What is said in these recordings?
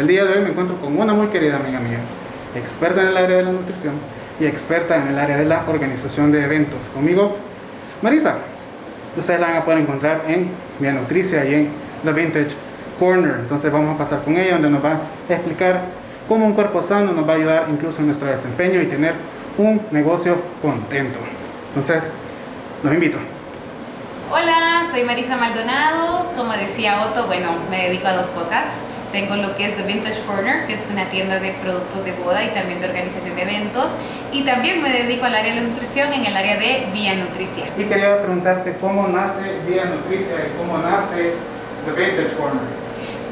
El día de hoy me encuentro con una muy querida amiga mía, experta en el área de la nutrición y experta en el área de la organización de eventos. Conmigo, Marisa. Ustedes la van a poder encontrar en Via Nutricia y en The Vintage Corner. Entonces vamos a pasar con ella donde nos va a explicar cómo un cuerpo sano nos va a ayudar incluso en nuestro desempeño y tener un negocio contento. Entonces, los invito. Hola, soy Marisa Maldonado. Como decía Otto, bueno, me dedico a dos cosas. Tengo lo que es The Vintage Corner, que es una tienda de productos de boda y también de organización de eventos. Y también me dedico al área de la nutrición en el área de Vía Nutricia. Y quería preguntarte cómo nace Vía Nutricia y cómo nace The Vintage Corner.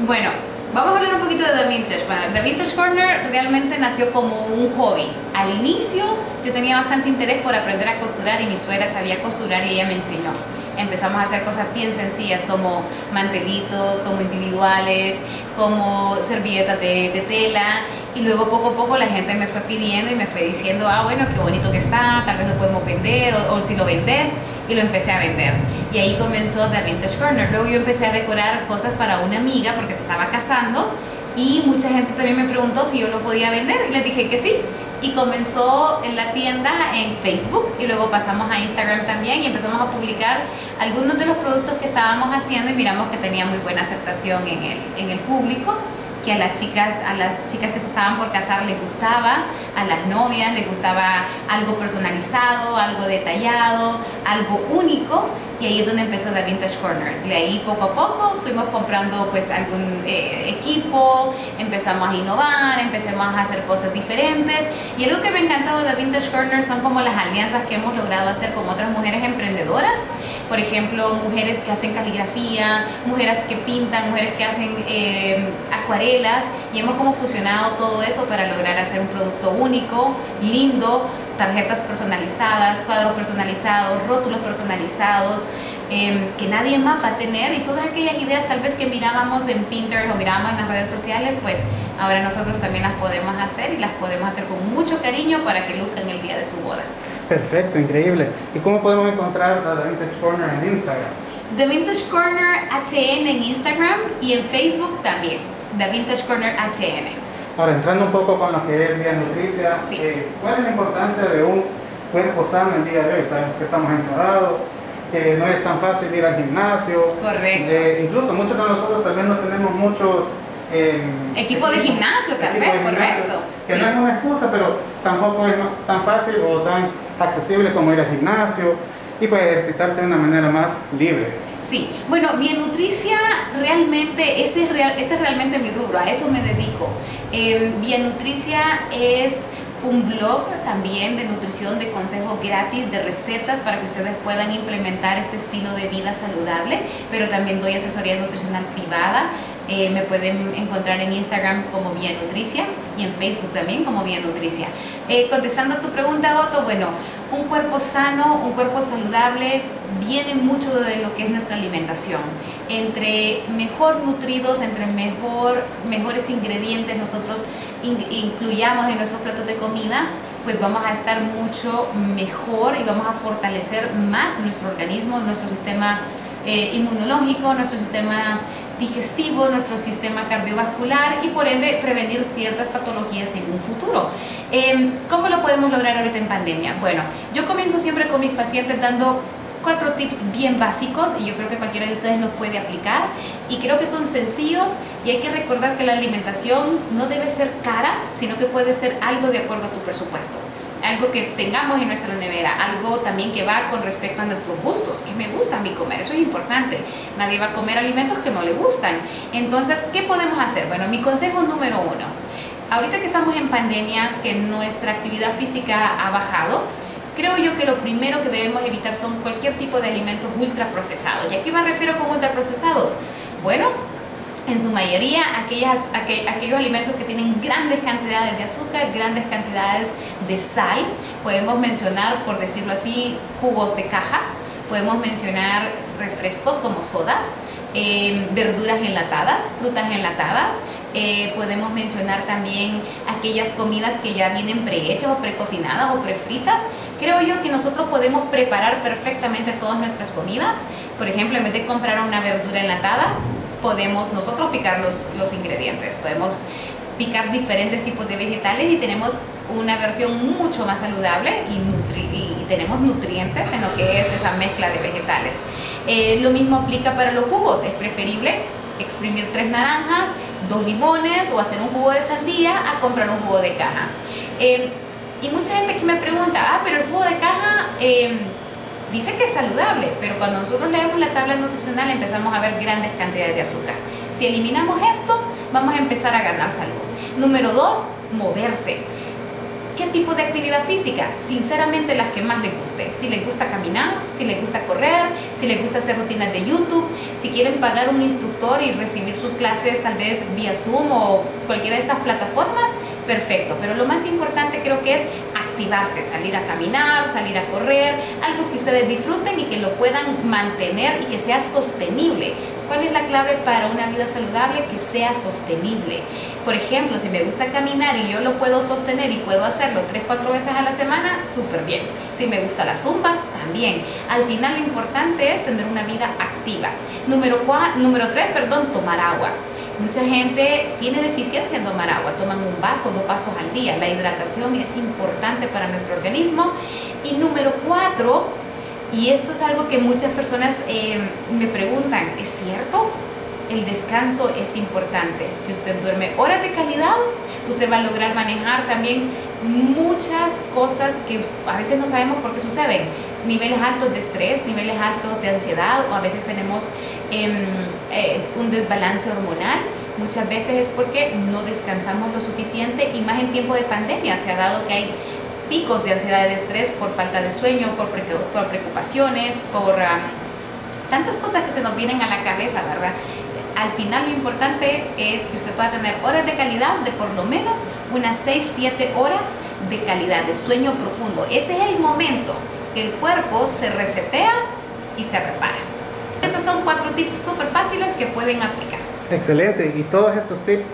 Bueno, vamos a hablar un poquito de The Vintage. Bueno, The Vintage Corner realmente nació como un hobby. Al inicio yo tenía bastante interés por aprender a costurar y mi suegra sabía costurar y ella me enseñó empezamos a hacer cosas bien sencillas como mantelitos, como individuales, como servilletas de, de, tela y luego poco a poco la gente me fue pidiendo y me fue diciendo, ah bueno, qué bonito que está, tal vez lo podemos vender o, o si lo vendes y lo empecé a vender. Y ahí comenzó The Vintage Corner. Luego yo empecé a decorar cosas para una amiga porque se estaba casando y mucha gente también me preguntó si yo lo podía vender y les dije que sí y comenzó en la tienda en Facebook y luego pasamos a Instagram también y empezamos a publicar algunos de los productos que estábamos haciendo y miramos que tenía muy buena aceptación en el, en el público que a las chicas a las chicas que se estaban por casar les gustaba, a las novias les gustaba algo personalizado, algo detallado, algo único y ahí es donde empezó The Vintage Corner. De ahí poco a poco fuimos comprando pues algún eh, equipo, empezamos a innovar, empezamos a hacer cosas diferentes. Y algo que me encantaba de The Vintage Corner son como las alianzas que hemos logrado hacer con otras mujeres emprendedoras, por ejemplo mujeres que hacen caligrafía, mujeres que pintan, mujeres que hacen eh, acuarelas. Y hemos como fusionado todo eso para lograr hacer un producto único, lindo, tarjetas personalizadas, cuadros personalizados, rótulos personalizados, eh, que nadie más va a tener y todas aquellas ideas tal vez que mirábamos en Pinterest o mirábamos en las redes sociales, pues ahora nosotros también las podemos hacer y las podemos hacer con mucho cariño para que luzcan el día de su boda. Perfecto, increíble. ¿Y cómo podemos encontrar a The Vintage Corner en Instagram? The Vintage Corner HN en Instagram y en Facebook también. The Vintage Corner HN. Ahora, entrando un poco con lo que es Vía Nutricia, Sí. eh, ¿cuál es la importancia de un cuerpo sano el día de hoy? Sabemos que estamos encerrados, que no es tan fácil ir al gimnasio. Correcto. Eh, incluso muchos de nosotros también no tenemos muchos... eh, Equipo de gimnasio, tal vez, gimnasio, correcto, Que sí. no es una excusa, pero tampoco es tan fácil o tan accesible como ir al gimnasio y pues ejercitarse de una manera más libre. Sí, bueno, Bien Nutricia realmente, ese es, real, ese es realmente mi rubro, a eso me dedico. Eh, Bien Nutricia es un blog también de nutrición, de consejos gratis, de recetas para que ustedes puedan implementar este estilo de vida saludable, pero también doy asesoría nutricional privada. Eh, me pueden encontrar en Instagram como Vía Nutricia y en Facebook también como Vía Nutricia. Eh, contestando a tu pregunta, Otto, bueno, un cuerpo sano, un cuerpo saludable, viene mucho de lo que es nuestra alimentación. Entre mejor nutridos, entre mejor, mejores ingredientes nosotros in- incluyamos en nuestros platos de comida, pues vamos a estar mucho mejor y vamos a fortalecer más nuestro organismo, nuestro sistema eh, inmunológico, nuestro sistema digestivo, nuestro sistema cardiovascular y por ende prevenir ciertas patologías en un futuro. Eh, ¿Cómo lo podemos lograr ahorita en pandemia? Bueno, yo comienzo siempre con mis pacientes dando cuatro tips bien básicos y yo creo que cualquiera de ustedes los puede aplicar y creo que son sencillos y hay que recordar que la alimentación no debe ser cara, sino que puede ser algo de acuerdo a tu presupuesto algo que tengamos en nuestra nevera, algo también que va con respecto a nuestros gustos, que me gusta a mí comer, eso es importante. Nadie va a comer alimentos que no le gustan. Entonces, ¿qué podemos hacer? Bueno, mi consejo número uno, ahorita que estamos en pandemia, que nuestra actividad física ha bajado, creo yo que lo primero que debemos evitar son cualquier tipo de alimentos ultraprocesados. ¿Y a qué me refiero con ultraprocesados? Bueno, en su mayoría aquellos alimentos que tienen grandes cantidades de azúcar, grandes cantidades de sal. Podemos mencionar, por decirlo así, jugos de caja, podemos mencionar refrescos como sodas, eh, verduras enlatadas, frutas enlatadas. eh, podemos mencionar también aquellas comidas que ya vienen prehechas o precocinadas o prefritas. Creo yo que nosotros podemos preparar perfectamente todas nuestras comidas. Por ejemplo, en vez de comprar una verdura enlatada, podemos nosotros picar los, los ingredientes, podemos picar diferentes tipos de vegetales y tenemos una versión mucho más saludable y, y tenemos nutrientes en lo que es esa mezcla de vegetales. Eh, lo mismo aplica para los jugos, es preferible exprimir tres naranjas, dos limones o hacer un jugo de sandía a comprar un jugo de caja. Eh, y mucha gente que me pregunta, ah, pero el jugo de caja eh, dice que es saludable, pero cuando nosotros leemos la tabla nutricional empezamos a ver grandes cantidades de azúcar. Si eliminamos esto, vamos a empezar a ganar salud. Número dos, moverse. ¿Qué tipo de actividad física? Sinceramente las que más les guste. Si les gusta caminar, si les gusta correr, si les gusta hacer rutinas de YouTube, si quieren pagar un instructor y recibir sus clases tal vez vía Zoom o cualquiera de estas plataformas, perfecto. Pero lo más importante creo que es activarse, salir a caminar, salir a correr, algo que ustedes disfruten y que lo puedan mantener y que sea sostenible. ¿Cuál es la clave para una vida saludable? Que sea sostenible. Por ejemplo, si me gusta caminar y yo lo puedo sostener y puedo hacerlo 3, 4 veces a la semana, súper bien. Si me gusta la zumba, también. Al final lo importante es tener una vida activa. Número, número 3, perdón, tomar agua. Mucha gente tiene deficiencia en tomar agua, toman un vaso, dos vasos al día. La hidratación es importante para nuestro organismo. Y número 4, y esto es algo que muchas personas eh, me preguntan, ¿es cierto? El descanso es importante. Si usted duerme horas de calidad, usted va a lograr manejar también muchas cosas que a veces no sabemos por qué suceden. Niveles altos de estrés, niveles altos de ansiedad o a veces tenemos em, eh, un desbalance hormonal. Muchas veces es porque no descansamos lo suficiente y más en tiempo de pandemia se ha dado que hay picos de ansiedad y de estrés por falta de sueño, por, por preocupaciones, por ah, tantas cosas que se nos vienen a la cabeza, ¿verdad? Al final lo importante es que usted pueda tener horas de calidad de por lo menos unas 6, 7 horas de calidad, de sueño profundo. Ese es el momento que el cuerpo se resetea y se repara. Estos son cuatro tips súper fáciles que pueden aplicar. Excelente, y todos estos tips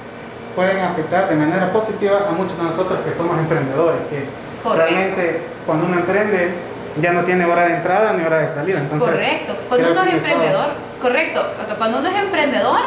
pueden afectar de manera positiva a muchos de nosotros que somos emprendedores, que Realmente, cuando uno emprende, ya no tiene hora de entrada ni hora de salida. correcto. Cuando uno es emprendedor, correcto. Cuando uno es emprendedor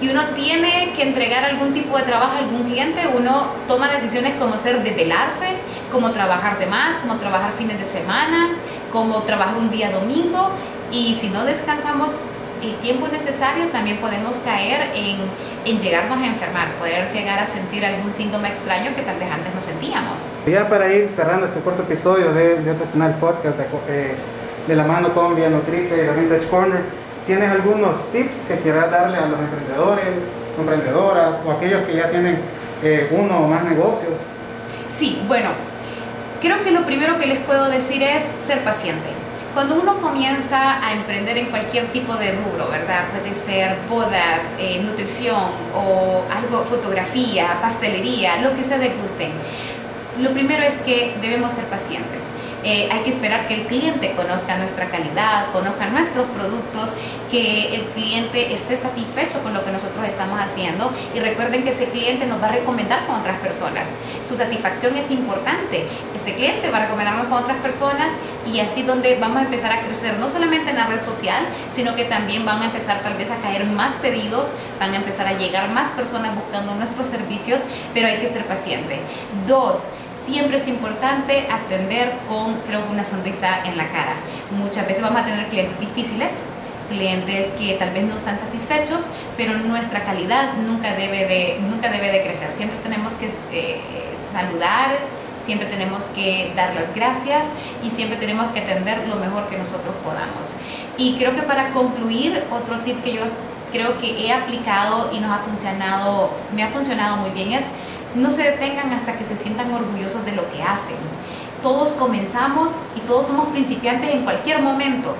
y uno tiene que entregar algún tipo de trabajo a algún cliente, uno toma decisiones como ser desvelarse, como trabajar de más, como trabajar fines de semana, como trabajar un día domingo. Y si no descansamos el tiempo necesario, también podemos caer en, en, llegarnos a enfermar, poder llegar a sentir algún síntoma extraño que tal vez antes no sentíamos. Ya para ir cerrando este corto episodio de, de otro canal podcast de, eh, de, la mano con Vía Nutricia y la Vintage Corner, ¿tienes algunos tips que quieras darle a los emprendedores, emprendedoras o aquellos que ya tienen eh, uno o más negocios? Sí, bueno, creo que lo primero que les puedo decir es ser paciente cuando uno comienza a emprender en cualquier tipo de rubro, ¿verdad? Puede ser bodas, eh, nutrición o algo, fotografía, pastelería, lo que ustedes gusten. Lo primero es que debemos ser pacientes eh, hay que esperar que el cliente conozca nuestra calidad, conozca nuestros productos, que el cliente esté satisfecho con lo que nosotros estamos haciendo y recuerden que ese cliente nos va a recomendar con otras personas. Su satisfacción es importante. Este cliente va a recomendarnos con otras personas y así donde vamos a empezar a crecer no solamente en la red social, sino que también van a empezar tal vez a caer más pedidos, van a empezar a llegar más personas buscando nuestros servicios, pero hay que ser paciente. Dos, siempre es importante atender con, creo una sonrisa en la cara. Muchas veces vamos a tener clientes difíciles, clientes que tal vez no están satisfechos, pero nuestra calidad nunca debe de, nunca debe de crecer. Siempre tenemos que eh, saludar, siempre tenemos que dar las gracias y siempre tenemos que atender lo mejor que nosotros podamos. Y creo que para concluir, otro tip que yo creo que he aplicado y nos ha funcionado, me ha funcionado muy bien es no se detengan hasta que se sientan orgullosos de lo que hacen. Todos comenzamos y todos somos principiantes en cualquier momento.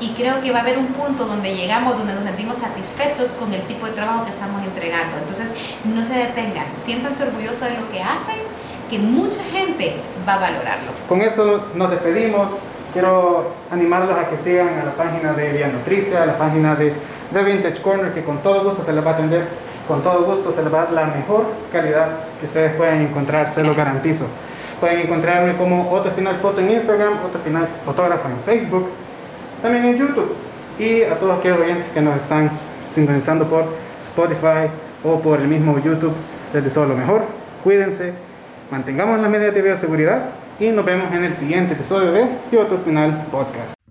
Y creo que va a haber un punto donde llegamos, donde nos sentimos satisfechos con el tipo de trabajo que estamos entregando. Entonces, no se detengan, siéntanse orgullosos de lo que hacen, que mucha gente va a valorarlo. Con eso nos despedimos. Quiero animarlos a que sigan a la página de Vía Nutricia, a la página de The Vintage Corner, que con todo gusto se les va a atender con todo gusto se les va a dar la mejor calidad que ustedes pueden encontrar, se lo garantizo. Pueden encontrarme como Otro Final Foto en Instagram, Otro Final Fotógrafo en Facebook, también en YouTube y a todos aquellos oyentes que nos están sintonizando por Spotify o por el mismo YouTube. Les deseo lo mejor. Cuídense, mantengamos las medidas de bioseguridad y nos vemos en el siguiente episodio de Pivoto Spinal Podcast.